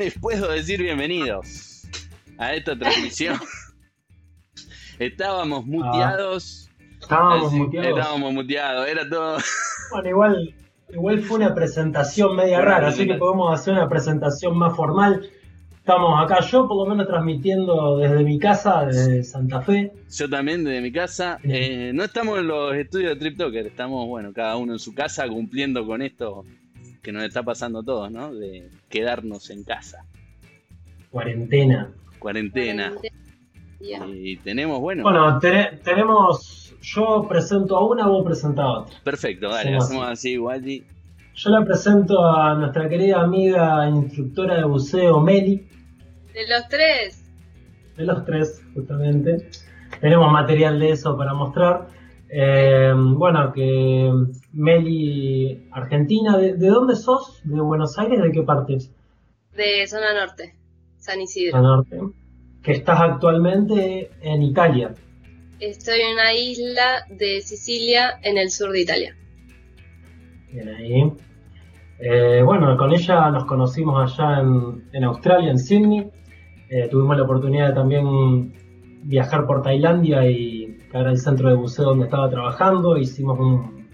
les puedo decir bienvenidos a esta transmisión. Estábamos muteados. Estábamos muteados. Estábamos muteados, era todo. Bueno, igual, igual fue una presentación media Bueno, rara, así que podemos hacer una presentación más formal. Estamos acá, yo por lo menos transmitiendo desde mi casa, desde Santa Fe. Yo también desde mi casa. Eh, no estamos en los estudios de TripToker, estamos, bueno, cada uno en su casa cumpliendo con esto que nos está pasando a todos, ¿no? De quedarnos en casa. Cuarentena. Cuarentena. Y tenemos, bueno, Bueno, te- tenemos. Yo presento a una, vos presentás a otra. perfecto, dale, hacemos hacemos así, Wally. Yo la presento a nuestra querida amiga instructora de buceo, Meli, De los tres. de los tres, justamente. Tenemos material de eso para mostrar. Eh, bueno, que Meli, Argentina, ¿de, de dónde sos? ¿De Buenos Aires? ¿De qué parte? De zona norte. San Isidro. norte. Que estás actualmente en Italia. Estoy en una isla de Sicilia en el sur de Italia. Bien ahí. Eh, bueno, con ella nos conocimos allá en, en Australia, en Sydney. Eh, tuvimos la oportunidad de también viajar por Tailandia y caer al centro de buceo donde estaba trabajando. Hicimos un,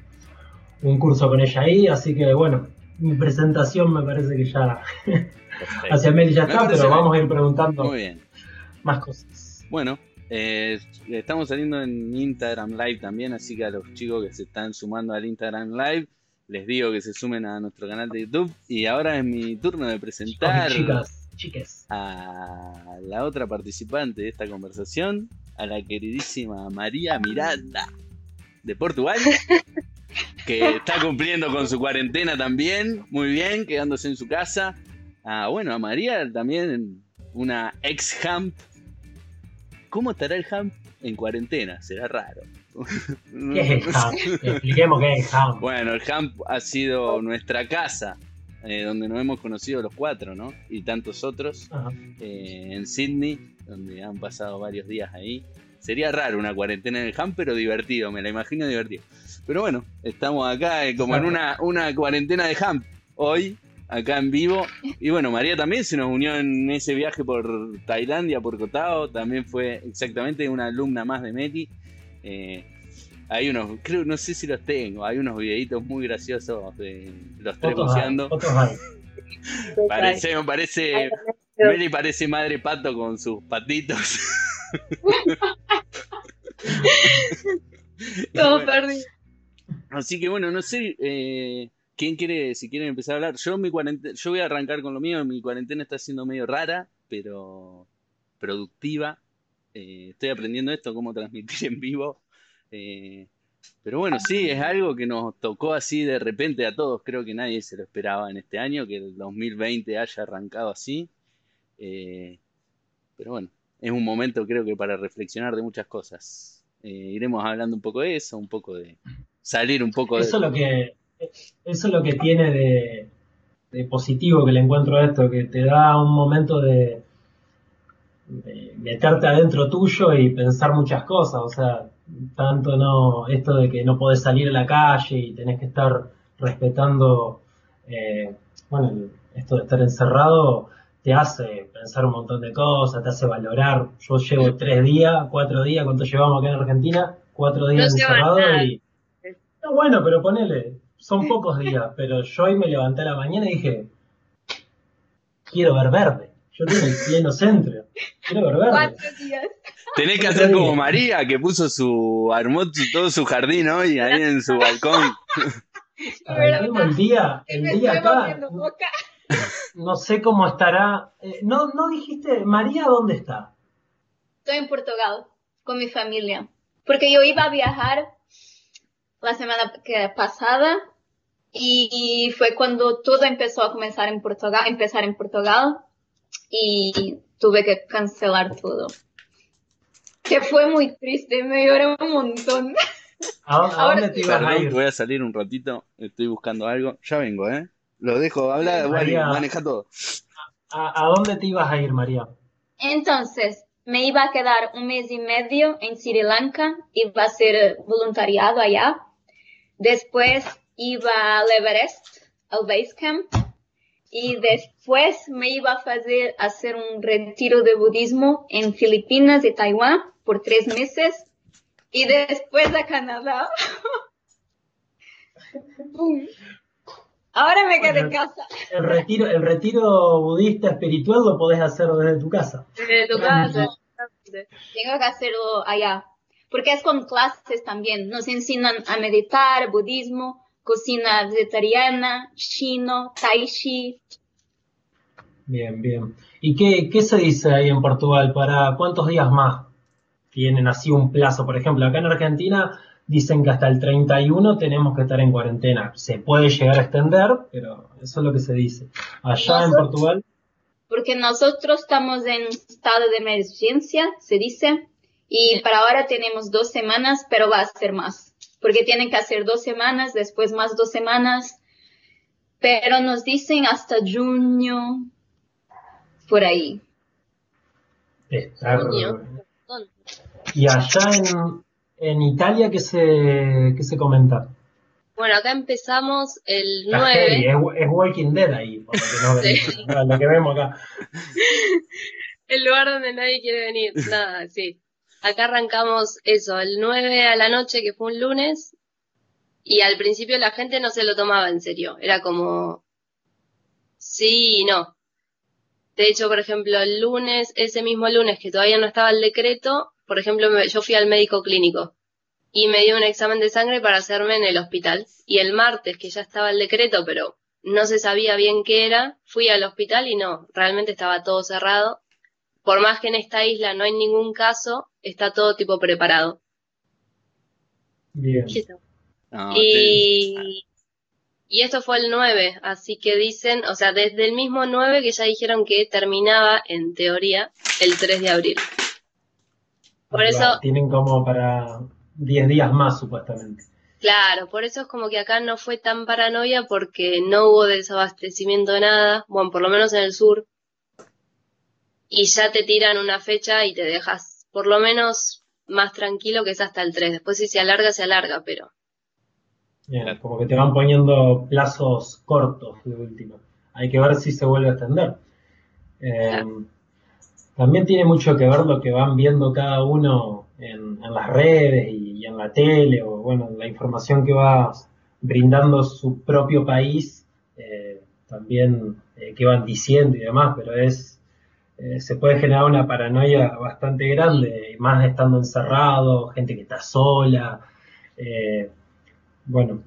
un curso con ella ahí, así que bueno, mi presentación me parece que ya hacia Meli ya está, pero bien. vamos a ir preguntando Muy bien. más cosas. Bueno, eh, estamos saliendo en Instagram Live también, así que a los chicos que se están sumando al Instagram Live, les digo que se sumen a nuestro canal de YouTube. Y ahora es mi turno de presentar Chicas, a la otra participante de esta conversación, a la queridísima María Miranda de Portugal, que está cumpliendo con su cuarentena también, muy bien, quedándose en su casa. Ah, bueno, a María también, una ex hamp. ¿Cómo estará el hamp en cuarentena? Será raro. ¿Qué es el ham? Expliquemos qué es el ham. Bueno, el Hamp ha sido nuestra casa, eh, donde nos hemos conocido los cuatro, ¿no? Y tantos otros, eh, en Sydney, donde han pasado varios días ahí. Sería raro una cuarentena en el Hamp, pero divertido, me la imagino divertido. Pero bueno, estamos acá eh, como en una, una cuarentena de Hamp hoy, acá en vivo. Y bueno, María también se nos unió en ese viaje por Tailandia, por Kotao. También fue exactamente una alumna más de Meti. Eh, hay unos, creo, no sé si los tengo, hay unos videitos muy graciosos de los tres buceando. Parece, me parece, Meli parece madre pato con sus patitos. Todo bueno, perdido. Así que bueno, no sé, eh, ¿quién quiere, si quieren empezar a hablar? Yo mi cuarentena, yo voy a arrancar con lo mío, mi cuarentena está siendo medio rara, pero productiva. Eh, estoy aprendiendo esto, cómo transmitir en vivo. Eh, pero bueno, sí, es algo que nos tocó así de repente a todos. Creo que nadie se lo esperaba en este año, que el 2020 haya arrancado así. Eh, pero bueno, es un momento creo que para reflexionar de muchas cosas. Eh, iremos hablando un poco de eso, un poco de salir un poco de... Eso es lo que, eso es lo que tiene de, de positivo que le encuentro a esto, que te da un momento de, de meterte adentro tuyo y pensar muchas cosas. O sea, tanto no, esto de que no podés salir a la calle y tenés que estar respetando, eh, bueno, esto de estar encerrado te hace pensar un montón de cosas, te hace valorar. Yo llevo tres días, cuatro días, ¿cuánto llevamos acá en Argentina? Cuatro días No encerrado y no, bueno, pero ponele, son pocos días, pero yo hoy me levanté a la mañana y dije, quiero ver verde. Yo tengo el pleno centro, quiero ver verde. Cuatro días. Tenés que hacer como María, que puso su, armó todo su jardín hoy, ahí en su balcón. El día, el día acá. No sé cómo estará. Eh, no, no dijiste, María, ¿dónde está? Estoy en Portugal con mi familia. Porque yo iba a viajar la semana que- pasada y fue cuando todo empezó a comenzar en Portugal, empezar en Portugal y tuve que cancelar todo. Que fue muy triste, me lloré un montón. ¿A, dónde- a Ahora dónde te ibas a ir? voy a salir un ratito, estoy buscando algo. Ya vengo, ¿eh? Lo dejo hablar, maneja todo. ¿A, a dónde te ibas a ir, María? Entonces, me iba a quedar un mes y medio en Sri Lanka, iba a hacer voluntariado allá. Después iba al Everest, al Base Camp. y después me iba a hacer, hacer un retiro de budismo en Filipinas y Taiwán por tres meses y después a Canadá. Ahora me quedé en casa. El retiro, el retiro budista espiritual lo podés hacer desde tu casa. Desde tu casa. Tengo que hacerlo allá. Porque es con clases también. Nos enseñan a meditar, budismo, cocina vegetariana, chino, tai chi. Bien, bien. ¿Y qué, qué se dice ahí en Portugal? ¿Para cuántos días más tienen así un plazo? Por ejemplo, acá en Argentina dicen que hasta el 31 tenemos que estar en cuarentena. Se puede llegar a extender, pero eso es lo que se dice. Allá en Portugal, Porque nosotros estamos en estado de emergencia, se dice. Y para ahora tenemos dos semanas, pero va a ser más. Porque tienen que hacer dos semanas, después más dos semanas. Pero nos dicen hasta junio, por ahí. está- Junio. Y allá en, en Italia, ¿qué se, qué se comenta? Bueno, acá empezamos el Está 9. heavy, es, es Walking Dead ahí, por lo que, no Sí. ven- lo que vemos acá. El lugar donde nadie quiere venir. Nada, sí. Acá arrancamos eso, el 9 a la noche, que fue un lunes, y al principio la gente no se lo tomaba en serio. Era como, sí y no. De hecho, por ejemplo, el lunes, ese mismo lunes que todavía no estaba el decreto, por ejemplo, me- yo fui al médico clínico y me dio un examen de sangre para hacerme en el hospital. Y el martes, que ya estaba el decreto, pero no se sabía bien qué era, fui al hospital y no, realmente estaba todo cerrado por más que en esta isla no hay ningún caso, está todo tipo preparado. Bien. No, te- Y, y esto fue el 9, así que dicen, o sea, desde el mismo 9 que ya dijeron que terminaba, en teoría, el 3 de abril. Por Claro, eso, Tienen como para 10 días más, supuestamente. claro, por eso es como que acá no fue tan paranoia porque no hubo desabastecimiento de nada, bueno, por lo menos en el sur. Y ya te tiran una fecha y te dejas por lo menos más tranquilo que es hasta el 3. Después si se alarga, se alarga, pero Bien. Como que te van poniendo plazos cortos de última. Hay que ver si se vuelve a extender. Eh, Claro. También tiene mucho que ver lo que van viendo cada uno en, las redes y, en la tele, o bueno, la información que va brindando su propio país, eh, también eh, que van diciendo y demás, pero es eh, se puede generar una paranoia bastante grande, más estando encerrado, gente que está sola. bueno,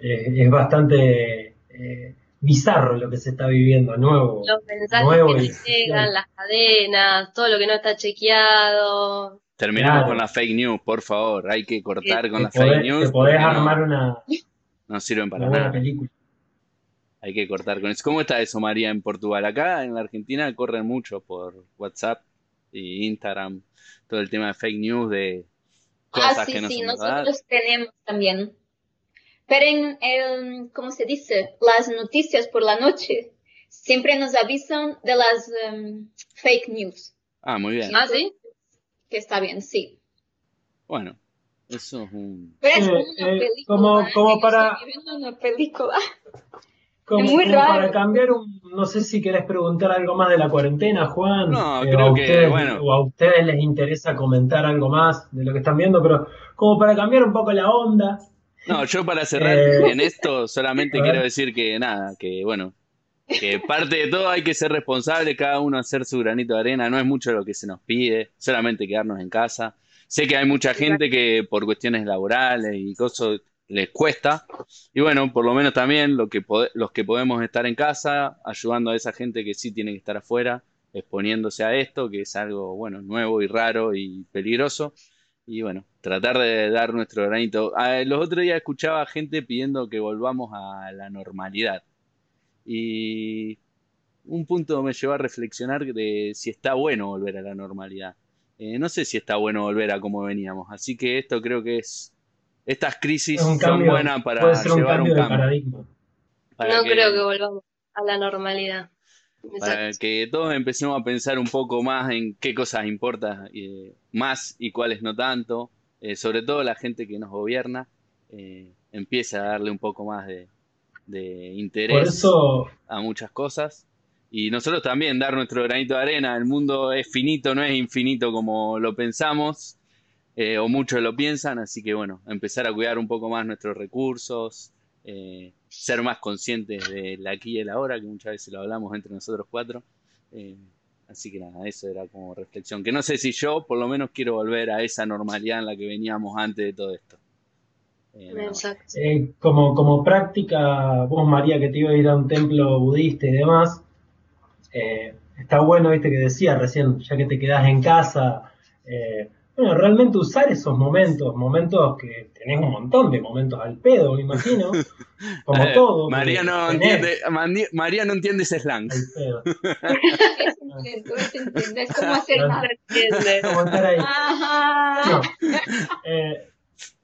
es, bastante bizarro lo que se está viviendo, nuevo. los mensajes Nuevo que te llegan, las cadenas, todo lo que no está chequeado. Terminamos Claro. con la fake news, por favor. Hay que cortar con Te las fake podés, news. te podés porque no- armar una, no, sirven para nada. película. Hay que cortar con eso. ¿Cómo está eso, María, en Portugal? Acá en la Argentina corren mucho por WhatsApp y Instagram. Todo el tema de fake news, de cosas ah, sí, que no sí, son verdad. nosotros tenemos también. Pero en el, ¿cómo se dice? Las noticias por la noche siempre nos avisan de las em, fake news. Ah, muy bien. Ah, ¿sí? Que está bien, sí. Bueno, eso es un... Pero es Eh, como eh, una película. como- ¿eh? como para- una película. Como, Es muy como raro. para cambiar un, no sé si querés preguntar algo más de la cuarentena, Juan. No, eh, creo o a que, ustedes, bueno. o a ustedes les interesa comentar algo más de lo que están viendo, pero como para cambiar un poco la onda. No, yo para cerrar Eh, en esto solamente quiero decir que nada, que bueno, que parte de todo hay que ser responsable, cada uno hacer su granito de arena, no es mucho lo que se nos pide, solamente quedarnos en casa. Sé que hay mucha gente que por cuestiones laborales y cosas les cuesta, y bueno, por lo menos también lo que los que podemos estar en casa, ayudando a esa gente que sí tiene que estar afuera, exponiéndose a esto, que es algo, bueno, nuevo y raro y peligroso. Y bueno, tratar de dar nuestro granito. Ah, los otros días escuchaba gente pidiendo que volvamos a la normalidad. Y un punto me llevó a reflexionar de si está bueno volver a la normalidad. Eh, no sé si está bueno volver a como veníamos. Así que esto creo que es. Estas crisis son buenas para puede ser un llevar cambio un de cambio. paradigma. Para no que- creo que volvamos a la normalidad. Para que todos empecemos a pensar un poco más en qué cosas importan eh, más y cuáles no tanto, eh, sobre todo la gente que nos gobierna, eh, empiece a darle un poco más de, interés eso, a muchas cosas. Y nosotros también dar nuestro granito de arena. El mundo es finito, no es infinito como lo pensamos, eh, o muchos lo piensan, así que bueno, empezar a cuidar un poco más nuestros recursos, eh, ser más conscientes del aquí y el ahora, que muchas veces lo hablamos entre nosotros cuatro. Eh, así que nada, eso era como reflexión. Que no sé si yo, por lo menos, quiero volver a esa normalidad en la que veníamos antes de todo esto. Eh, eh, como, como práctica, vos María, que te iba a ir a un templo budista y demás, eh, está bueno, viste, que decía recién, ya que te quedás en casa, eh, bueno, realmente usar esos momentos, momentos que tenés un montón de momentos al pedo, me imagino, como Eh, todo. María no entiende, María no entiende ese slang. al pedo. Es intento, es intento, es como hacer nada. ¿Entiendes? Como estar ahí. Ajá. No. Eh,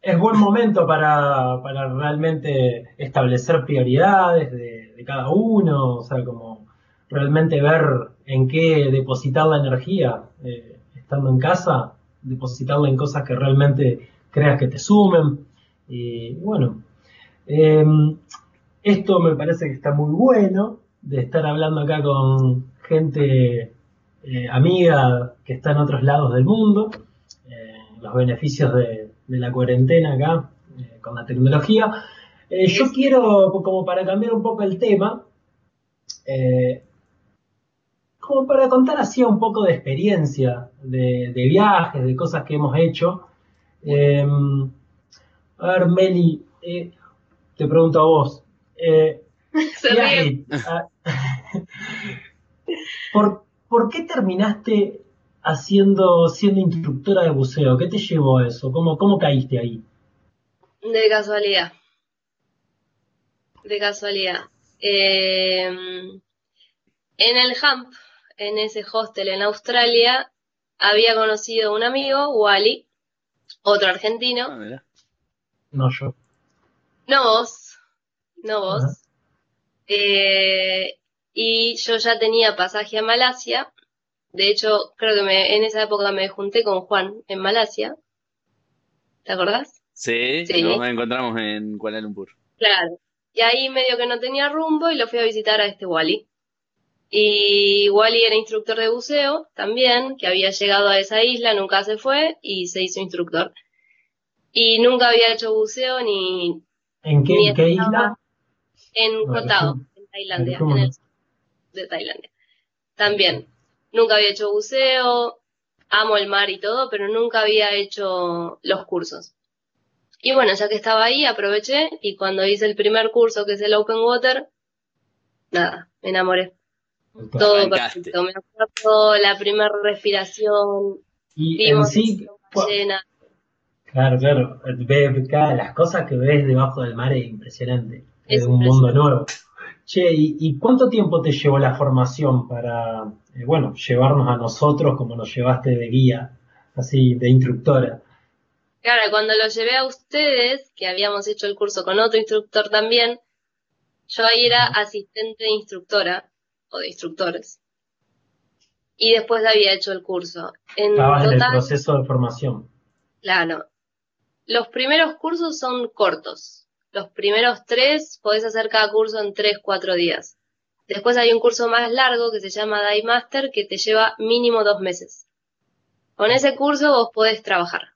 es buen momento para, para realmente establecer prioridades de, de cada uno, o sea, como realmente ver en qué depositar la energía eh, estando en casa, depositarla en cosas que realmente creas que te sumen. Y bueno, eh, esto me parece que está muy bueno de estar hablando acá con gente eh, amiga que está en otros lados del mundo, eh, los beneficios de, la cuarentena acá eh, con la tecnología. Yo quiero, como para cambiar un poco el tema, como para contar así un poco de experiencia, de, de viajes, de cosas que hemos hecho. Eh, a ver, Meli, eh, te pregunto a vos. eh, viaje, ah, ¿por, por qué terminaste haciendo, siendo instructora de buceo? ¿Qué te llevó a eso? ¿Cómo, cómo caíste ahí? De casualidad. De casualidad. Eh, en el HAMP, en ese hostel en Australia, había conocido un amigo, Wally, otro argentino. Ah. No yo. No vos, no vos. Eh, y yo ya tenía pasaje a Malasia. De hecho, creo que me, en esa época me junté con Juan en Malasia. ¿Te acordás? Sí, Sí. nos encontramos en Kuala Lumpur. Claro. Y ahí medio que no tenía rumbo y lo fui a visitar a este Wally. Y Wally era instructor de buceo también, que había llegado a esa isla, nunca se fue y se hizo instructor. Y nunca había hecho buceo ni ¿En qué, Ni en qué estaba- isla? en Vale, Koh Tao, sí. en Tailandia, ¿cómo en el sur de Tailandia. También. Nunca había hecho buceo, amo el mar y todo, pero nunca había hecho los cursos. Y bueno, ya que estaba ahí, aproveché y cuando hice el primer curso, que es el Open Water, nada, me enamoré. Todo perfecto. Me acuerdo la primera respiración, Y en vimos sí, llena. claro, claro, las cosas que ves debajo del mar es impresionante. Es, Es un mundo nuevo. Che, ¿y, y cuánto tiempo te llevó la formación para, eh, bueno, llevarnos a nosotros como nos llevaste de guía, así, de instructora? Claro, cuando lo llevé a ustedes, que habíamos hecho el curso con otro instructor también, yo ahí era asistente de instructora o de instructores. Y después había hecho el curso. En Estabas en el total, proceso de formación. claro, los primeros cursos son cortos. Los primeros tres podés hacer cada curso en tres, cuatro días. Después hay un curso más largo que se llama Dive Master que te lleva mínimo dos meses. Con ese curso vos podés trabajar.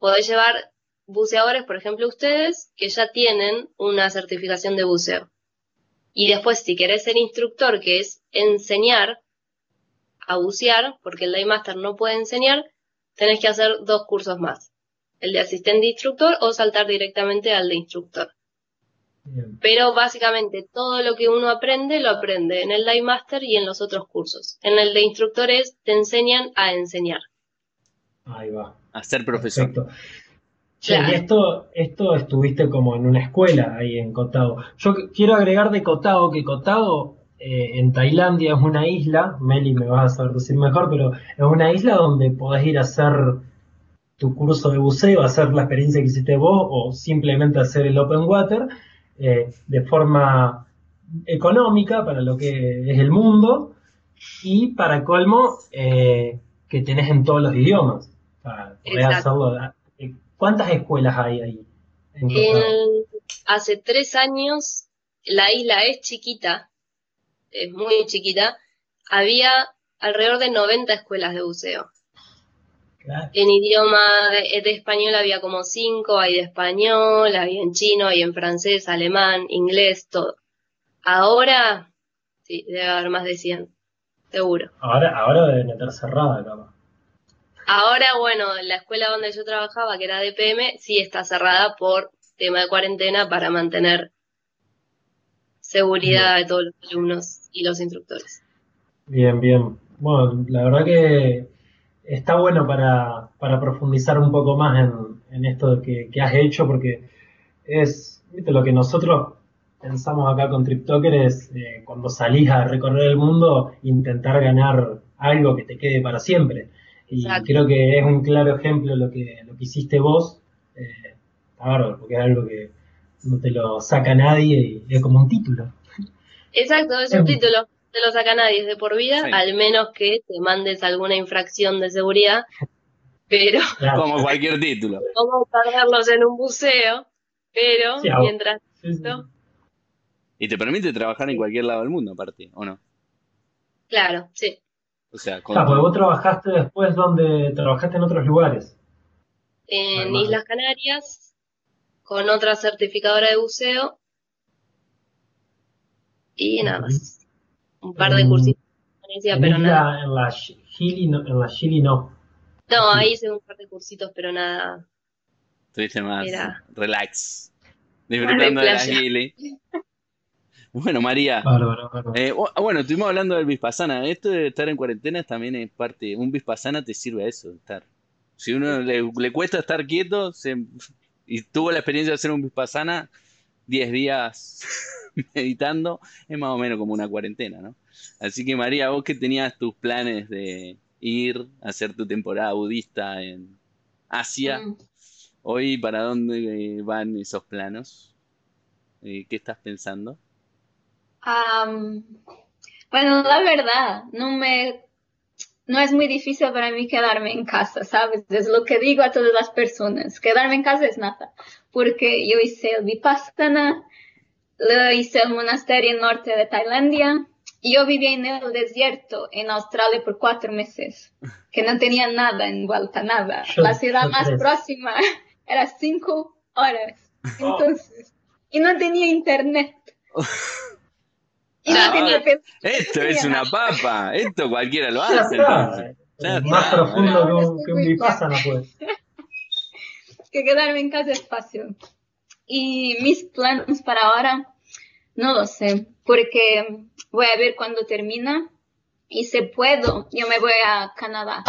Podés llevar buceadores, por ejemplo, ustedes, que ya tienen una certificación de buceo. Y después, si querés ser instructor, que es enseñar a bucear, porque el Dive Master no puede enseñar, tenés que hacer dos cursos más. El de asistente instructor o saltar directamente al de instructor. Bien. Pero básicamente todo lo que uno aprende lo aprende en el Dive Master y en los otros cursos. En el de instructores te enseñan a enseñar. Ahí va. A ser profesor. Perfecto. Claro. y esto, esto estuviste como en una escuela ahí en Kotao. Yo qu- quiero agregar de Kotao que Kotao eh, en Tailandia es una isla, Meli me vas a saber decir mejor, pero es una isla donde podés ir a hacer tu curso de buceo, hacer la experiencia que hiciste vos o simplemente hacer el open water eh, de forma económica para lo que es el mundo y para colmo eh, que tenés en todos los idiomas. Podés Exacto. hacerlo. ¿Cuántas escuelas hay ahí? en Kotao? En- hace tres años la isla es chiquita, es muy chiquita, había alrededor de 90 escuelas de buceo. Claro. En idioma de, de español había como cinco, hay de español, hay en chino, hay en francés, alemán, inglés, todo. Ahora, sí, debe haber más de 100, seguro. Ahora, ahora deben estar cerrada, capaz. Ahora, bueno, la escuela donde yo trabajaba, que era DPM, sí está cerrada por tema de cuarentena para mantener seguridad de todos los alumnos y los instructores. Bien, bien. Bueno, la verdad que está bueno para, para profundizar un poco más en, en esto que, que has hecho, porque es, viste, lo que nosotros pensamos acá con TripToker es eh, cuando salís a recorrer el mundo, intentar ganar algo que te quede para siempre. Y Exacto. creo que es un claro ejemplo lo que, lo que hiciste vos. Eh, está bárbaro, porque es algo que no te lo saca nadie y es como un título. Exacto, es un Em. título, no te lo saca nadie es de por vida, Sí. al menos que te mandes alguna infracción de seguridad, pero Claro. Como cualquier título. cómo perderlos en un buceo, pero Sí, a mientras Sí, Y te permite trabajar en cualquier lado del mundo, aparte, ¿o no? claro, sí. O sea, con Claro, porque vos trabajaste después donde trabajaste en otros lugares. En Además. Islas Canarias, con otra certificadora de buceo, y nada más. Un par de cursitos en pero isla- nada. en la Chile no, en la Chile no. No, ahí hice un par de cursitos, pero nada. estuviste más Mira. relax. Disfrutando de la playa. gili. Bueno, María. Bárbaro, bárbaro. eh, ah, bueno, estuvimos hablando del Vispasana. Esto de estar en cuarentena también es parte. Un Vispasana te sirve a eso, estar. Si uno le, le cuesta estar quieto se- y tuvo la experiencia de hacer un Vispasana, 10 días meditando, es más o menos como una cuarentena, ¿no? Así que María, vos que tenías tus planes de ir a hacer tu temporada budista en Asia, Mm. hoy ¿para dónde eh, van esos planos? Eh, ¿Qué estás pensando? Am, bueno, la verdad, no me, no es muy difícil para mí quedarme en casa, ¿sabes? Es lo que digo a todas las personas. Quedarme en casa es nada, porque yo hice el Vipassana, lo hice el monasterio norte de Tailandia, y yo vivía en el desierto en Australia por cuatro meses, que no tenía nada en vuelta, nada. La ciudad más próxima era cinco horas. Oh. Entonces, y no tenía internet. Ah. Esto es una papa, esto cualquiera lo Ya hace está. entonces. Más profundo que un, que un vipassana, pues. que quedarme en casa es fácil. Y mis planes para ahora, no lo sé, porque voy a ver cuando termina y si puedo, yo me voy a Canadá.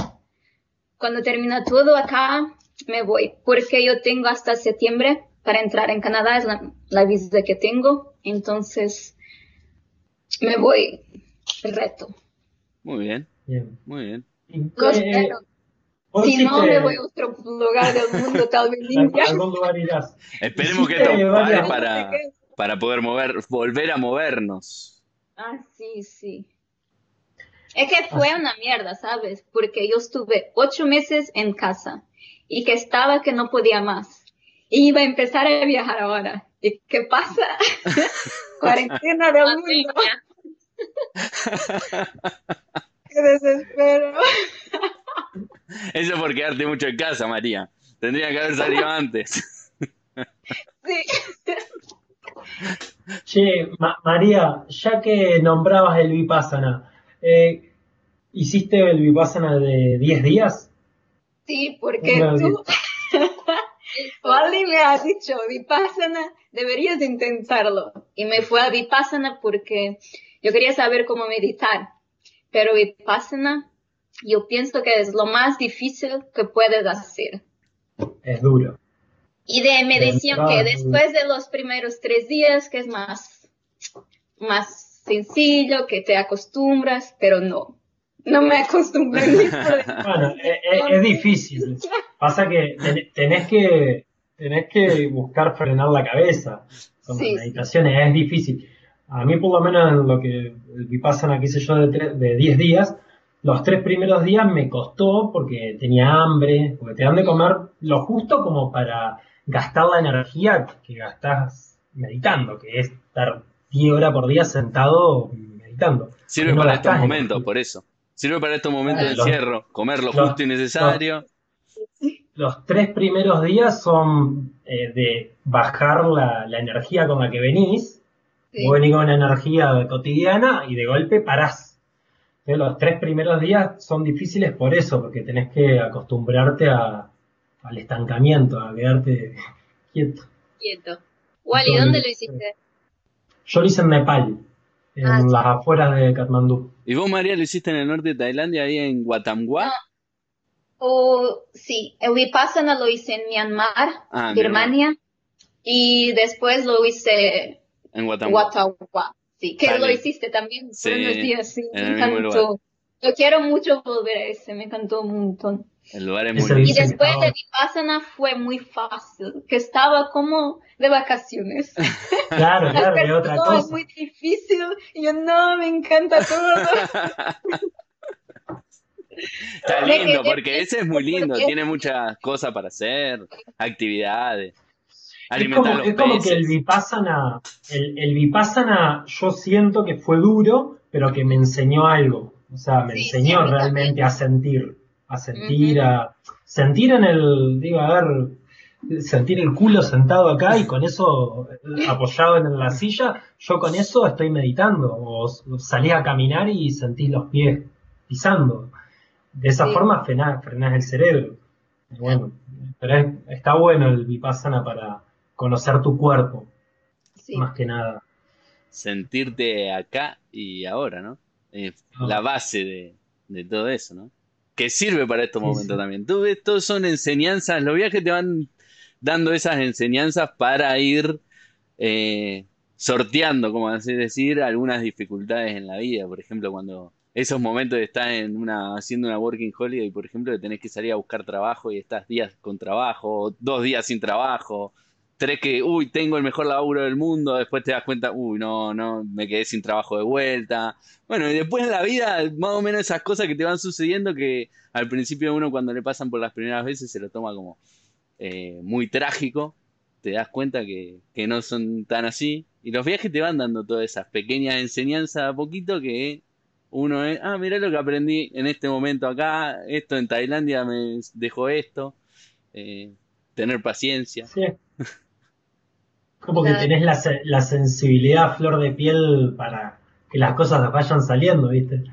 Cuando termina todo acá, me voy, porque yo tengo hasta septiembre para entrar en Canadá, es la, la visa que tengo, entonces me voy reto. Muy bien, Bien. muy bien. Eh, Si no, me voy a otro lugar del mundo, tal vez India. algún lugar irás. Esperemos que esto pare para, para poder mover, volver a movernos. Ah, sí, sí. Es que fue una mierda, ¿sabes? Porque yo estuve ocho meses en casa y que estaba que no podía más. Y iba a empezar a viajar ahora. ¿Y qué pasa? Cuarentena del mundo. Qué desespero. Eso por quedarte mucho en casa, María. Tendría que haber salido antes. Sí. Che, Ma- María, ya que nombrabas el Vipassana, eh, ¿hiciste el Vipassana de 10 días? Sí, porque Una tú, Wally me ha dicho, Vipassana, deberías intentarlo. Y me fue a Vipassana porque yo quería saber cómo meditar. Pero Vipassana, yo pienso que es lo más difícil que puedes hacer. Es duro. Y de meditación, que después de los primeros tres días, que es más, más sencillo, que te acostumbras, pero no. No me acostumbré Bueno, eh, eh, es difícil. Pasa que ten- tenés que tenés que buscar frenar la cabeza. Con Sí. las meditaciones es difícil. A mí por lo menos en lo que Vipassana que hice yo de, tre- de 10 días, los tres primeros días me costó porque tenía hambre, porque te dan de comer lo justo como para gastar la energía que gastás meditando, que es estar 10 horas por día sentado meditando. Sirve No para estos momentos, por eso. Sirve para estos momentos de los- encierro, comer lo los- justo y necesario. Los tres primeros días son eh, de bajar la, la energía con la que venís, Sí. vos venís con una energía cotidiana y de golpe parás. Entonces, los tres primeros días son difíciles por eso, porque tenés que acostumbrarte a- al estancamiento, a quedarte quieto. Quieto. Wally, ¿dónde lo hiciste? Yo lo hice en Nepal, en Ah, sí. las afueras de Katmandú. ¿Y vos, María, lo hiciste en el norte de Tailandia, ahí en Guatamguá? O sí, el Vipassana lo hice en Myanmar, Ah, Birmania, y después lo hice En. Guatahuá. Sí, que Vale. lo hiciste también por Sí, unos días, sí, en me encantó. Yo quiero mucho volver a ese, me encantó un montón. El lugar es muy Y después de Vipassana fue muy fácil, que estaba como de vacaciones. Claro, claro, es otra Todo es muy difícil, y yo no, me encanta todo. Está lindo, porque ese es muy lindo, tiene muchas cosas para hacer, actividades, Es alimentar como, los es como que el. Vipassana, el, el Vipassana yo siento que fue duro, pero que me enseñó algo. O sea, me Sí, enseñó sí, realmente a sentir, a sentir, a sentir en el, digo, a ver, sentir el culo sentado acá y con eso eh, apoyado en la silla, yo con eso estoy meditando. O s- salís a caminar y sentís los pies pisando. De esa Sí. forma frenás, frenás el cerebro. Y Bueno, pero es- está bueno el Vipassana para conocer tu cuerpo, Sí. más que nada. Sentirte acá y ahora, ¿no? Es Ah. la base de, de todo eso, ¿no? Que sirve para estos Sí, momentos sí. también. Tú ves, todos son enseñanzas, los viajes te van dando esas enseñanzas para ir eh, sorteando, como así decir, algunas dificultades en la vida. Por ejemplo, cuando esos momentos de estar en una, haciendo una working holiday, por ejemplo, que tenés que salir a buscar trabajo y estás días con trabajo, dos días sin trabajo, tres que, uy, tengo el mejor laburo del mundo, después te das cuenta, uy, no, no, me quedé sin trabajo de vuelta. Bueno, y después en la vida, más o menos esas cosas que te van sucediendo que al principio uno cuando le pasan por las primeras veces se lo toma como eh, muy trágico, te das cuenta que, que no son tan así. Y los viajes te van dando todas esas pequeñas enseñanzas a poquito que uno es, ah, mirá lo que aprendí en este momento acá, esto en Tailandia me dejó esto, eh, tener paciencia. Sí. Como que tenés la, la sensibilidad a flor de piel para que las cosas vayan saliendo, ¿viste?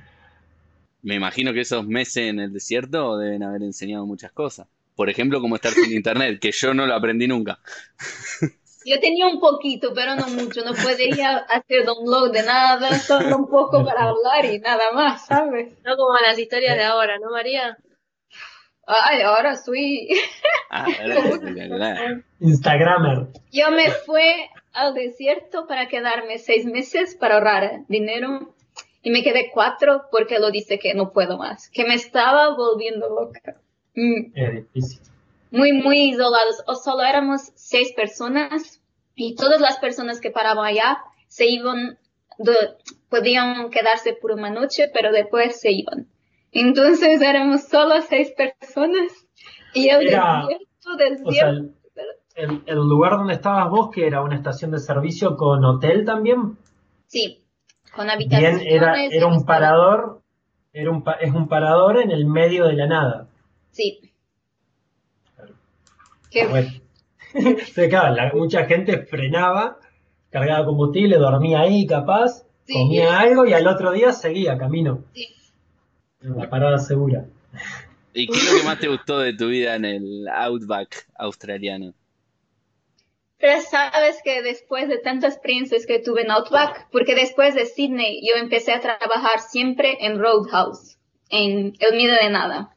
Me imagino que esos meses en el desierto deben haber enseñado muchas cosas. Por ejemplo, como estar sin internet, que yo no lo aprendí nunca. Yo tenía un poquito, pero no mucho. No podía hacer download de nada, solo un poco para hablar y nada más, ¿sabes? No como las historias de ahora, ¿no, María? Ay, ahora soy. Ah. Instagramer. Yo me fui al desierto para quedarme seis meses para ahorrar dinero y me quedé cuatro porque lo dice que no puedo más, que me estaba volviendo loca. Mm. Difícil. muy, muy isolados. O solo éramos seis personas y todas las personas que paraban allá se iban, de- podían quedarse por una noche, pero después se iban. Entonces éramos solo seis personas y el Era- desierto, O sea, desierto. el, el- el lugar donde estabas vos, que era una estación de servicio con hotel también, sí, con bien, habitaciones. era, y era un parador, era un, es un parador en el medio de la nada. Sí. Qué Bueno. Entonces, claro, la- mucha gente frenaba, cargaba combustible, dormía ahí capaz, Sí. comía algo y al otro día seguía camino. Sí. La parada segura. ¿Y qué es lo que más te gustó de tu vida en el Outback australiano? Pero sabes que después de tantas experiencias que tuve en Outback, porque después de Sydney yo empecé a trabajar siempre en Roadhouse, en el miedo de nada.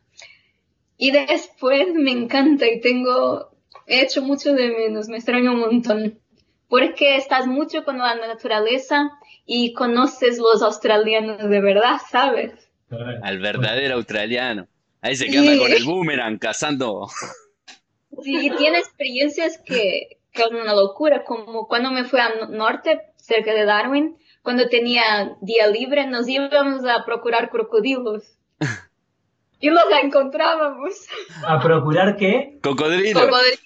Y después me encanta y tengo, he hecho mucho de menos, me extraño un montón. Porque estás mucho con la naturaleza y conoces los australianos de verdad, ¿sabes? Al verdadero australiano. Ahí se Sí. queda con el boomerang cazando. Sí, y tiene experiencias que, que son una locura, como cuando me fui al norte, cerca de Darwin, cuando tenía día libre, nos íbamos a procurar crocodilos. Y los encontrábamos. ¿A procurar qué? Cocodrilo. Cocodrilos.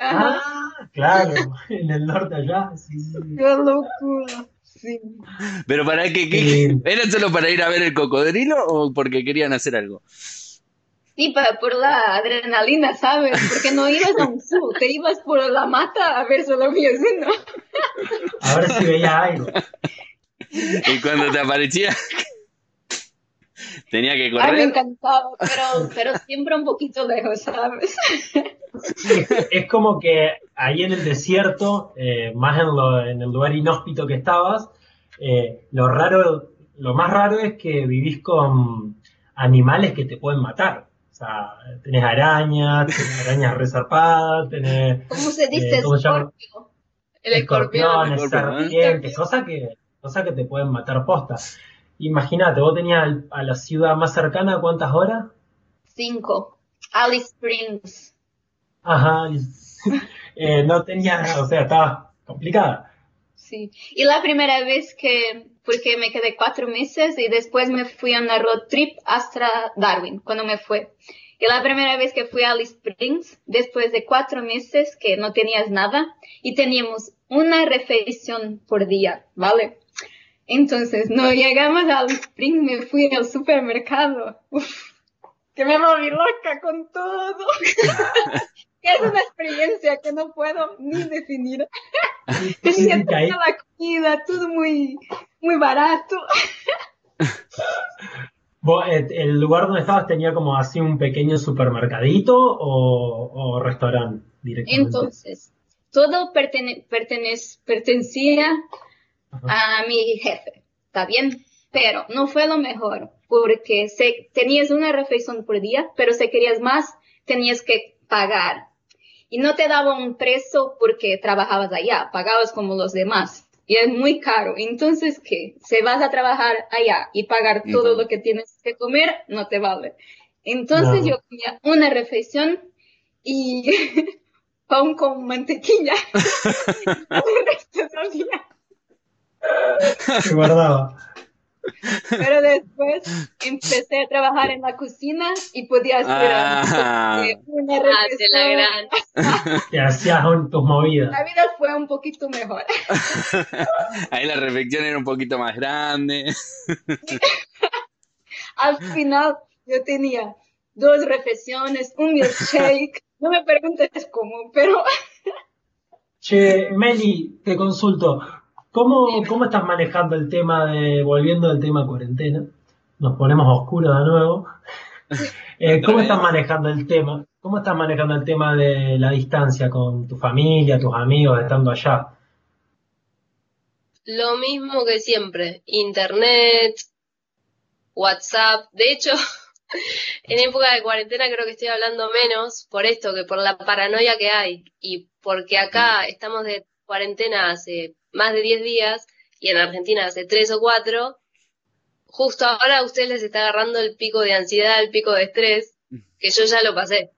Ajá. Ah, claro, en el norte allá. sí, sí. Qué locura. Sí. Pero para qué, qué- Sí. ¿Era solo para ir a ver el cocodrilo o porque querían hacer algo? Sí, pa- por la adrenalina, ¿sabes? Porque no ibas a un zoo, te ibas por la mata a ver solo mioceno. A ver si veía algo. Y cuando te aparecía, tenía que Ay, me correr. encantaba, pero, pero siempre un poquito lejos, ¿sabes? Es como que ahí en el desierto, eh, más en, lo- en el lugar inhóspito que estabas, eh, lo raro, lo más raro es que vivís con animales que te pueden matar. O sea, tenés arañas, tenés arañas resarpadas, tenés ¿Cómo se dice? Eh, ¿cómo se llama? Escorpio. El escorpión. Escorpión, ¿eh? serpientes, cosas que, cosas que te pueden matar posta. Imagínate, vos tenías a la ciudad más cercana, ¿cuántas horas? Cinco. Alice Springs. Ajá, eh, no tenía, o sea, estaba complicada. Sí. Y la primera vez que, porque me quedé cuatro meses y después me fui a una road trip hasta Darwin, cuando me fue. Y la primera vez que fui a Alice Springs, después de cuatro meses que no tenías nada y teníamos una refeición por día, ¿vale? Entonces, no llegamos a Alice Springs, me fui al supermercado. Uf, que me volví loca con todo. es una experiencia que no puedo ni definir. Tenía toda la comida, todo muy, muy barato. eh, ¿El lugar donde estabas tenía como así un pequeño supermercadito o, o restaurante directamente? Entonces, todo pertene- pertenec- pertenecía. A mi jefe, ¿está bien? Pero no fue lo mejor, porque se, tenías una refeición por día, pero si querías más, tenías que pagar. Y no te daba un precio porque trabajabas allá, pagabas como los demás. Y es muy caro. Entonces, ¿qué? Si vas a trabajar allá y pagar todo lo que tienes que comer, no te vale. Entonces No. yo comía una refeición y pan con mantequilla el resto del día. Se guardaba. Pero después empecé a trabajar en la cocina y podía hacer Ah. una Ah, de la refeición. gran. Que hacías un- tus movidas. La vida fue un poquito mejor. Ahí la reflexión era un poquito más grande. Al final yo tenía dos refeiciones, un milkshake. No me preguntes cómo, pero Che, Meli, te consulto. ¿Cómo, ¿Cómo estás manejando el tema de, volviendo al tema cuarentena? Nos ponemos oscuros de nuevo. Eh, ¿Cómo estás manejando el tema? ¿Cómo estás manejando el tema de la distancia con tu familia, tus amigos, estando allá? Lo mismo que siempre. Internet, WhatsApp. De hecho, en época de cuarentena creo que estoy hablando menos por esto que por la paranoia que hay. Y porque acá estamos de cuarentena hace más de 10 días y en Argentina hace 3 o 4. Justo ahora a ustedes les está agarrando el pico de ansiedad, el pico de estrés, que yo ya lo pasé.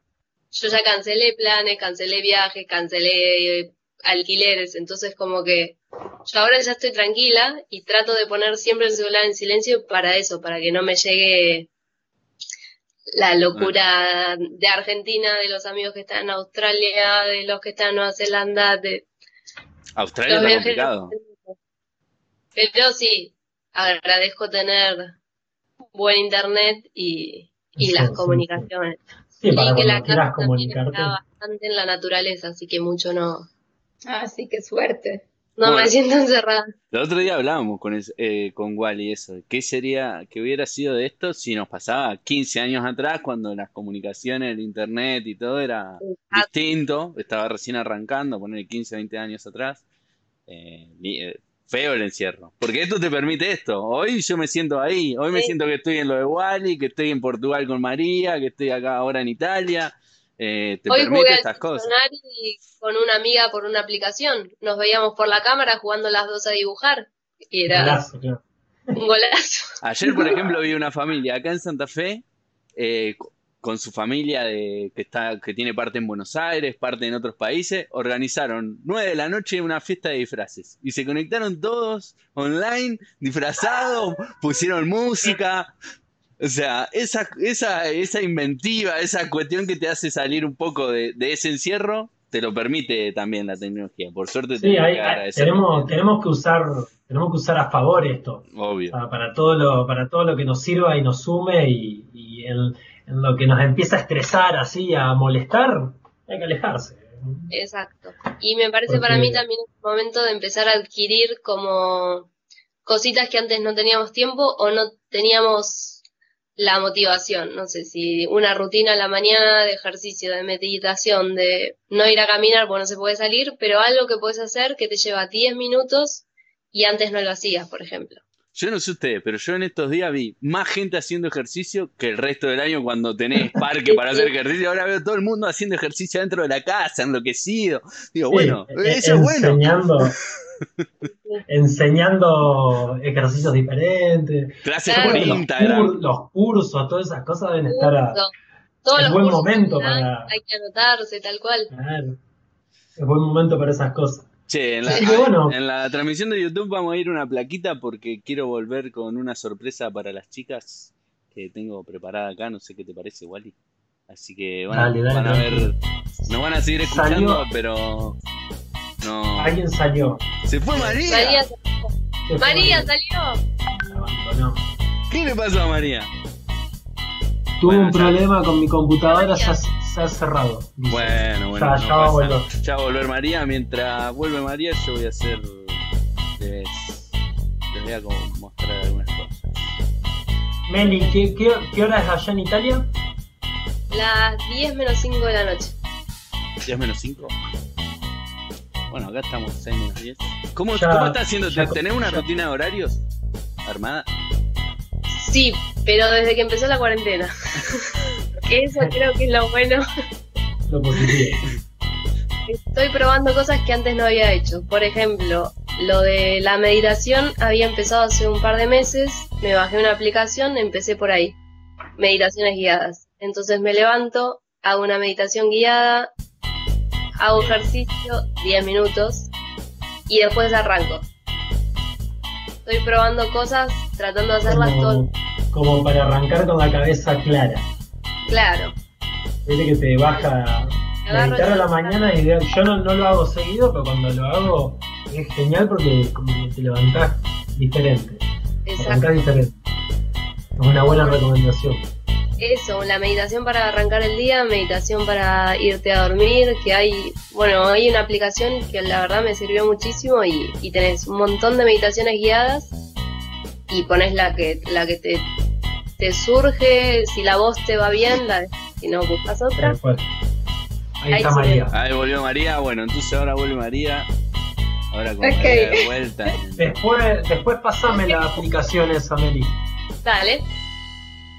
Yo ya cancelé planes, cancelé viajes, cancelé eh, alquileres, entonces como que yo ahora ya estoy tranquila y trato de poner siempre el celular en silencio para eso, para que no me llegue la locura de Argentina, de los amigos que están en Australia, de los que están en Nueva Zelanda, de Australia los está complicado. Pero sí, agradezco tener buen internet y, y Sí, las sí, comunicaciones. Sí, para y que la casa también comunicarte. está bastante en la naturaleza, así que mucho no, así que suerte. No me siento encerrada. El otro día hablábamos con, eh, con Wally eso. ¿Qué sería, qué hubiera sido de esto si nos pasaba 15 años atrás cuando las comunicaciones, el internet y todo era distinto? Estaba recién arrancando, poner 15, 20 años atrás. Eh, eh, feo el encierro. Porque esto te permite esto. Hoy yo me siento ahí. Hoy me siento que estoy en lo de Wally, que estoy en Portugal con María, que estoy acá ahora en Italia. Eh, te Hoy permite jugué al estas cosas. Con una amiga por una aplicación. Nos veíamos por la cámara jugando las dos a dibujar. Y era Golazo, claro. un golazo. Ayer, por ejemplo, vi una familia acá en Santa Fe eh, co- con su familia de, que está, que tiene parte en Buenos Aires, parte en otros países, organizaron 9 de la noche una fiesta de disfraces y se conectaron todos online, disfrazados, pusieron música. O sea, esa, esa, esa inventiva, esa cuestión que te hace salir un poco de, de ese encierro, te lo permite también la tecnología. Por suerte Sí, tenemos hay- que tenemos, tenemos que usar, tenemos que usar a favor esto. Obvio. O sea, para todo lo, para todo lo que nos sirva y nos sume y, y en, en lo que nos empieza a estresar así, a molestar, hay que alejarse. Exacto. Y me parece para mí también es el momento de empezar a adquirir como cositas que antes no teníamos tiempo o no teníamos la motivación. No sé si una rutina a la mañana de ejercicio, de meditación, de no ir a caminar porque no se puede salir, pero algo que puedes hacer que te lleva 10 minutos y antes no lo hacías, por ejemplo. Yo no sé ustedes, pero yo en estos días vi más gente haciendo ejercicio que el resto del año cuando tenés parque para hacer ejercicio. Ahora veo todo el mundo haciendo ejercicio dentro de la casa, enloquecido. Digo, Sí, bueno, eh, eso es bueno. enseñando, enseñando ejercicios diferentes. Clases Claro. por Los, Instagram. los cursos, todas esas cosas deben estar a. Todos los buen cursos momento para- hay que anotarse, tal cual. Claro. Es buen momento para esas cosas. Che, en la, Así que bueno. en la transmisión de YouTube vamos a ir una plaquita porque quiero volver con una sorpresa para las chicas que tengo preparada acá. No sé qué te parece, Wally. Así que van, a- Dale, dale, van a tranquilo. ver, nos van a seguir escuchando, Salió- pero no. Alguien salió. Se fue María. María, Se fue, María salió. abandonó. ¿Qué le pasó a María? Tuve Bueno, un ya- problema con mi computadora, ya se ha cerrado. dice. Bueno, bueno, Ya, no ya pasa va a volver. Ya va a volver María. Mientras vuelve María, yo voy a hacer. Les, les voy a como mostrar algunas cosas. Meli, ¿qué, qué, qué hora es allá en Italia? Las 10 menos 5 de la noche. 10 menos 5. Bueno, acá estamos 6 menos 10. ¿Cómo, Ya- ¿cómo estás haciendo? ya- ¿Tenés una ya- rutina de horarios armada? Sí, pero desde que empezó la cuarentena. Eso creo que es lo bueno. Lo positivo. Estoy probando cosas que antes no había hecho. Por ejemplo, lo de la meditación había empezado hace un par de meses. Me bajé una aplicación, empecé por ahí. Meditaciones guiadas. Entonces me levanto, hago una meditación guiada, hago ejercicio 10 minutos y después arranco. Estoy probando cosas, tratando de hacerlas todo. Como, como para arrancar con la cabeza clara. Claro. Viste que te baja Agarro meditar a la mañana y yo no, no lo hago seguido, pero cuando lo hago es genial porque como te levantás diferente. Exacto. Arrancás diferente. Es una buena recomendación. Eso, la meditación para arrancar el día, meditación para irte a dormir, que hay, bueno, hay una aplicación que la verdad me sirvió muchísimo y, y tenés un montón de meditaciones guiadas y pones la que, la que te, te surge, si la voz te va bien, la, si no buscas otra. Ahí Ahí está. María. Ahí volvió María. Bueno, entonces ahora vuelve María. Ahora con Ok. María de vuelta. Después, después pasame la aplicación esa, Meli. Dale,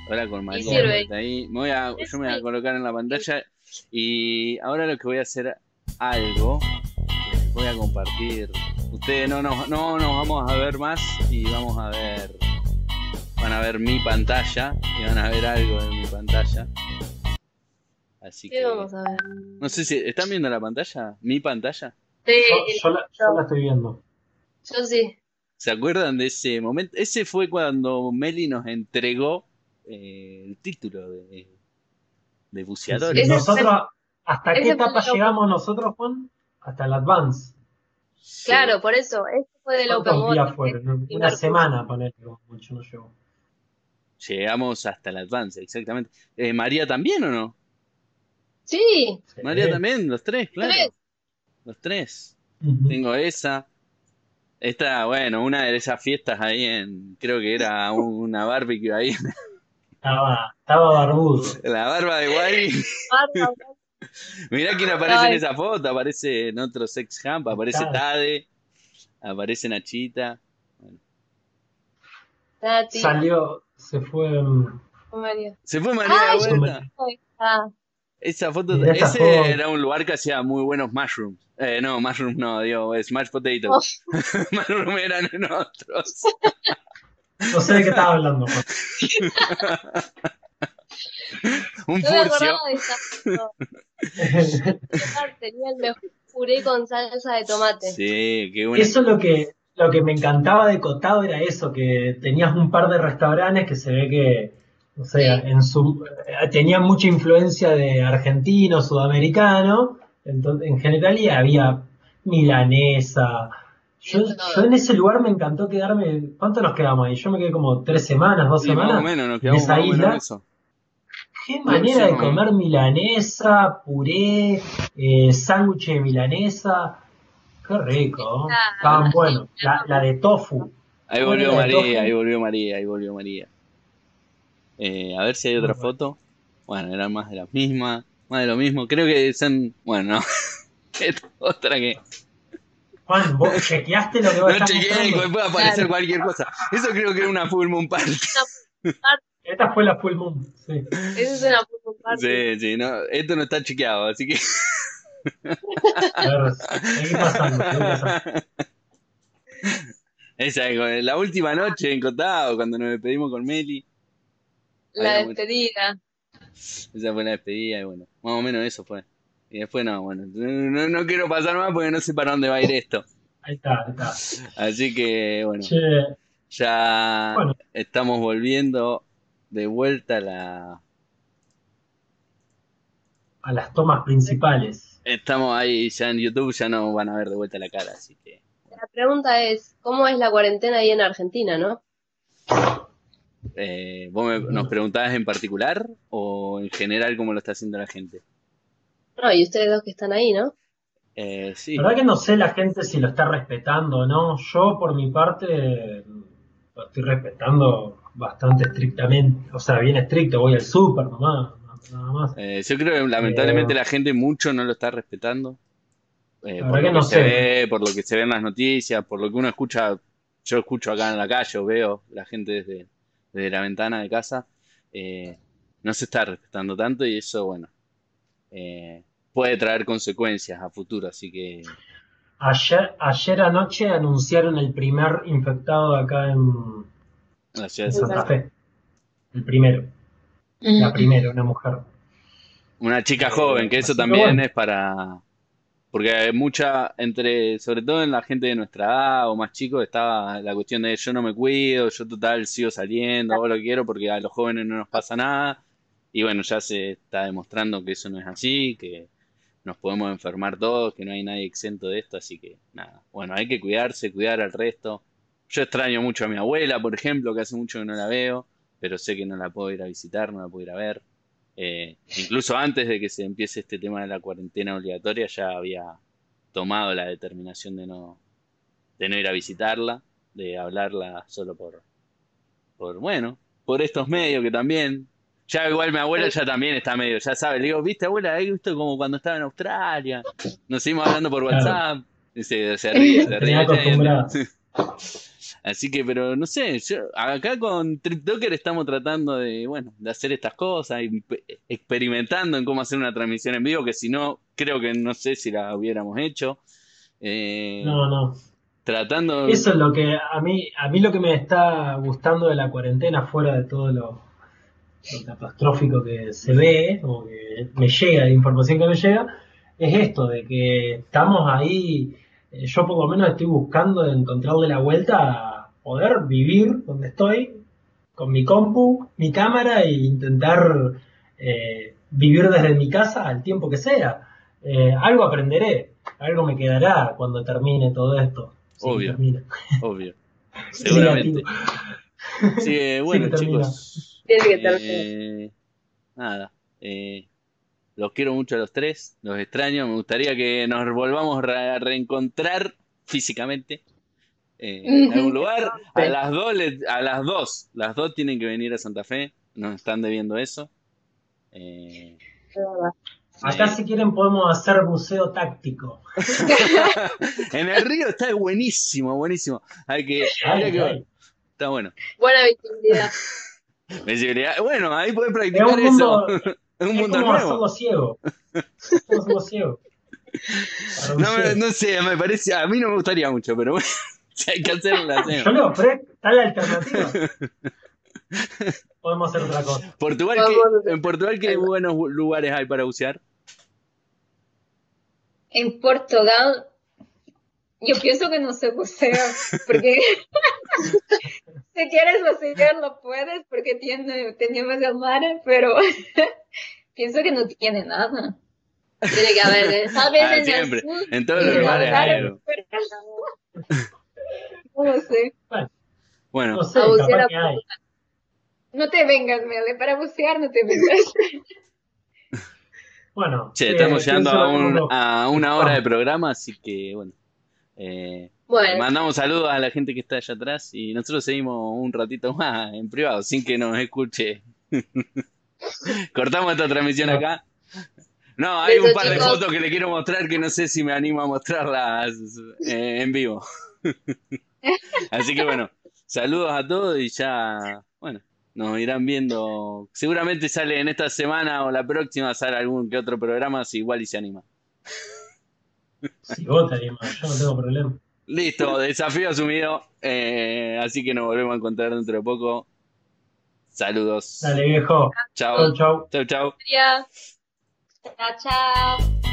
Ahora con María vuelta ahí. Me voy a, yo me voy a colocar en la pantalla. Y ahora lo que voy a hacer algo. Les voy a compartir. Ustedes no nos, no nos vamos a ver más y vamos a ver. Van a ver mi pantalla y van a ver algo en mi pantalla. Así ¿qué que. vamos a ver? No sé si. ¿Están viendo la pantalla? ¿Mi pantalla? Sí, Yo, yo la, yo la estoy viendo. yo sí. ¿Se acuerdan de ese momento? Ese fue cuando Meli nos entregó eh, el título de, de buceadores. Nosotros, ¿hasta qué etapa llegamos nosotros, Juan? Hasta el Advance. Sí. Claro, por eso, este fue del Open ¿Cuántos días Water. fueron? Una semana, poner mucho no llegó. Llegamos hasta el Advance, exactamente. Eh, ¿María también o no? Sí, María Sí. también, los tres, claro. Tres. Los tres. Tengo esa. Esta, bueno, una de esas fiestas ahí en. Creo que era un- una barbecue ahí. Estaba, estaba barbudo. La barba de Wally. Mirá quién aparece en esa foto. Aparece en otro Sex Camp. Aparece Tade. Tade. Aparece Nachita. Salió, se fue. mm, María. Se fue María Ay, de vuelta. Ah, Esa foto, ese foto. era un lugar que hacía muy buenos mushrooms. Eh, no, mushrooms no, digo, smash potatoes. mushrooms eran en otros. No sé de qué estaba hablando. Un no me furcio. acordaba de esa foto. Tenía el mejor puré con salsa de tomate. Sí, qué bueno. Eso es lo que, lo que me encantaba de Cotado era eso, que tenías un par de restaurantes que se ve que, o sea, Sí. en su, tenían mucha influencia de argentino, sudamericano, Entonces, en general y había milanesa. Yo, yo en ese lugar me encantó quedarme. ¿Cuánto nos quedamos ahí? Yo me quedé como tres semanas, dos Sí, más semanas. o menos, nos en esa más o menos isla. en eso. Qué manera de comer milanesa, puré, eh, sándwich de milanesa. Qué rico. Estaban buenos. La, la de tofu. Ahí ¿Cuál volvió María, tofu? ahí volvió María, ahí volvió María. Eh, a ver si hay otra foto. Bueno, eran más de las mismas, más de lo mismo. Creo que son, bueno, no. Otra que Juan, ¿vos chequeaste lo que no vos estás chequeé, puede aparecer Claro. cualquier cosa. Eso creo que era una full moon party. Esta fue la full moon. Sí. Esa es una foto parte. Sí, sí, no, esto no está chequeado, así que Esa es la última noche en Cotado, cuando nos despedimos con Meli. La despedida. Esa fue la despedida y bueno, más o menos eso fue. Y después no, bueno, no, no quiero pasar más porque no sé para dónde va a ir esto. Ahí está, ahí está. Así que bueno, Che, ya Bueno. estamos volviendo de vuelta a la... a las tomas principales. Estamos ahí ya en YouTube, ya no van a ver de vuelta la cara, así que... La pregunta es, ¿cómo es la cuarentena ahí en Argentina, no? Eh, ¿vos me- nos preguntabas en particular o en general cómo lo está haciendo la gente? No, y ustedes dos que están ahí, ¿no? Eh, sí, La verdad que no sé la gente si lo está respetando o no. Yo, por mi parte, lo estoy respetando bastante estrictamente. O sea, bien estricto. Voy al súper nomás, nada más. Eh, yo creo que lamentablemente Eh, la gente mucho no lo está respetando. Eh, por lo que no se sé. ve, por lo que se ve en las noticias, por lo que uno escucha, yo escucho acá en la calle, o veo la gente desde, desde la ventana de casa, eh, no se está respetando tanto y eso, bueno, puede traer consecuencias a futuro, así que Ayer, ayer anoche anunciaron el primer infectado acá en, en la ciudad en de Santa Santa Fe. El primero. La primera, una mujer. Una chica joven, que eso también bueno. es para... Porque hay mucha, entre, sobre todo en la gente de nuestra edad o más chicos, estaba la cuestión de yo no me cuido, yo total sigo saliendo, hago lo que quiero porque a los jóvenes no nos pasa nada. Y bueno, ya se está demostrando que eso no es así, que nos podemos enfermar todos, que no hay nadie exento de esto, así que nada. Bueno, hay que cuidarse, cuidar al resto. Yo extraño mucho a mi abuela, por ejemplo, que hace mucho que no la veo, pero sé que no la puedo ir a visitar, no la puedo ir a ver. Eh, incluso antes de que se empiece este tema de la cuarentena obligatoria, ya había tomado la determinación de no, de no ir a visitarla, de hablarla solo por, por, bueno, por estos medios que también. Ya igual mi abuela ya también está medio, ya sabe, le digo, viste abuela, he visto como cuando estaba en Australia, nos seguimos hablando por Claro. WhatsApp, y se, se ríe, se ríe. Así que, pero no sé, yo acá con TripToker estamos tratando de, bueno, de hacer estas cosas, y experimentando en cómo hacer una transmisión en vivo, que si no, creo que no sé si la hubiéramos hecho. Eh, No, no. tratando, Eso es lo que a mí, a mí lo que me está gustando de la cuarentena, fuera de todo lo, lo catastrófico que se ve, o que me llega, la información que me llega, es esto, de que estamos ahí, yo por lo menos estoy buscando encontrarle la vuelta a poder vivir donde estoy, con mi compu, mi cámara, e intentar eh, vivir desde mi casa al tiempo que sea. Eh, algo aprenderé, algo me quedará cuando termine todo esto. Si Obvio. termina. obvio, Sí, seguramente. que, bueno, que termina. chicos, eh, nada, eh, los quiero mucho a los tres, los extraño, me gustaría que nos volvamos a reencontrar físicamente eh, en algún lugar. A las dos, le- a las dos, las dos tienen que venir a Santa Fe, nos están debiendo eso. Eh. Acá eh, si quieren podemos hacer buceo táctico. en el río está buenísimo, buenísimo. Hay que, Ay, habría que ver. Está bueno. Buena visibilidad. Visibilidad. Bueno, ahí pueden Es practicar un mundo, eso. Es un es mundo como nuevo. hacerlo ciego. Es como hacerlo ciego. Para No, no sé, me parece, a mí no me gustaría mucho, pero bueno, si hay que hacerlo, lo Yo no, pero está la alternativa. Podemos hacer otra cosa. Portugal, Vamos a ¿qué- hacer- en Portugal, ¿qué buenos lugares hay para bucear? En Portugal, yo pienso que no se bucea, porque si quieres bucear lo puedes, porque tiene, tenemos el mar, pero pienso que no tiene nada. Tiene que haber, ¿eh? Ah, en siempre. En todos los lugares claro. hay algo. No lo sé. Bueno, No sé, A bucear a. No te vengas, Mele, para bucear no te vengas. Bueno, che, eh, estamos llegando pienso a, un- a una hora de programa, así que bueno. Eh, Bueno, mandamos saludos a la gente que está allá atrás y nosotros seguimos un ratito más en privado, sin que nos escuche. Cortamos esta transmisión acá. No, hay un par de fotos que le quiero mostrar que no sé si me animo a mostrarlas eh, en vivo. Así que bueno, saludos a todos y ya, bueno, nos irán viendo. Seguramente sale en esta semana o la próxima sale algún que otro programa, si igual y se anima. Si vos te animás, yo no tengo problema. Listo, desafío asumido. eh, así que nos volvemos a encontrar dentro de poco. Saludos. Dale, viejo. Chao. Chau, chau. Chau, chau. ya. Chao, chao.